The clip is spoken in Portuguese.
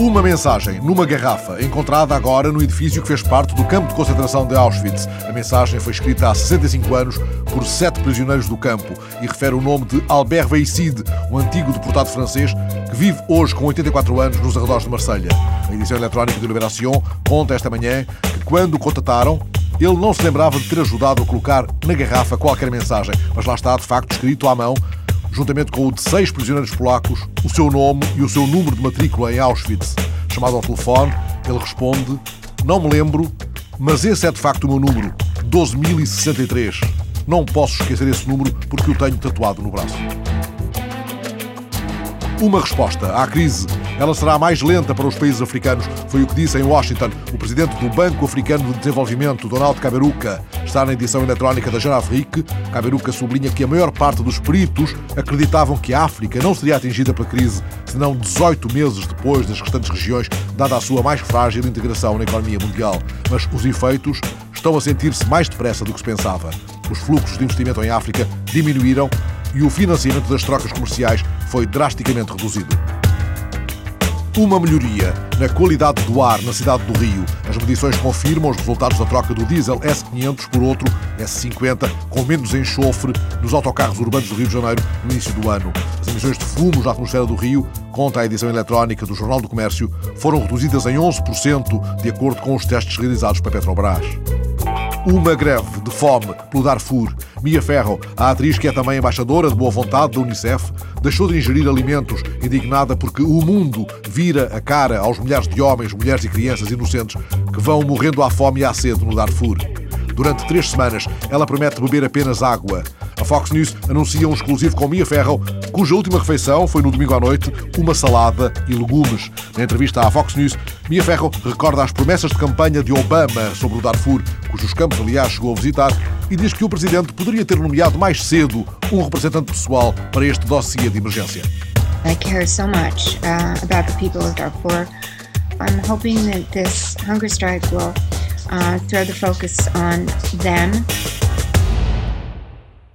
Uma mensagem numa garrafa, encontrada agora no edifício que fez parte do campo de concentração de Auschwitz. A mensagem foi escrita há 65 anos por sete prisioneiros do campo e refere o nome de Albert Veicide, um antigo deportado francês que vive hoje com 84 anos nos arredores de Marselha. A edição eletrónica de Liberação conta esta manhã que quando o contataram, ele não se lembrava de ter ajudado a colocar na garrafa qualquer mensagem, mas lá está, de facto, escrito à mão juntamente com o de seis prisioneiros polacos, o seu nome e o seu número de matrícula em Auschwitz. Chamado ao telefone, ele responde: Não me lembro, mas esse é de facto o meu número, 12.063. Não posso esquecer esse número porque o tenho tatuado no braço. Uma resposta à crise ela será mais lenta para os países africanos, foi o que disse em Washington o presidente do Banco Africano de Desenvolvimento, Donald Kaberuka. Está na edição eletrónica da Jeune Afrique. Kaberuka sublinha que a maior parte dos peritos acreditavam que a África não seria atingida pela crise, senão 18 meses depois das restantes regiões, dada a sua mais frágil integração na economia mundial. Mas os efeitos estão a sentir-se mais depressa do que se pensava. Os fluxos de investimento em África diminuíram e o financiamento das trocas comerciais foi drasticamente reduzido uma melhoria na qualidade do ar na cidade do Rio. As medições confirmam os resultados da troca do diesel S500 por outro S50 com menos enxofre nos autocarros urbanos do Rio de Janeiro no início do ano. As emissões de fumos na atmosfera do Rio, conta a edição eletrónica do Jornal do Comércio, foram reduzidas em 11% de acordo com os testes realizados pela Petrobras. Uma greve de fome pelo Darfur. Mia Ferro, a atriz que é também embaixadora de boa vontade da Unicef, deixou de ingerir alimentos, indignada porque o mundo vira a cara aos milhares de homens, mulheres e crianças inocentes que vão morrendo à fome e à sede no Darfur. Durante três semanas, ela promete beber apenas água. A Fox News anuncia um exclusivo com Mia Ferro, cuja última refeição foi no domingo à noite uma salada e legumes. Na entrevista à Fox News, Mia Ferro recorda as promessas de campanha de Obama sobre o Darfur, cujos campos, aliás, chegou a visitar, e diz que o presidente poderia ter nomeado mais cedo um representante pessoal para este dossiê de emergência. I care so much uh, about the people of Darfur. I'm hoping that this hunger strike will uh, throw the focus on them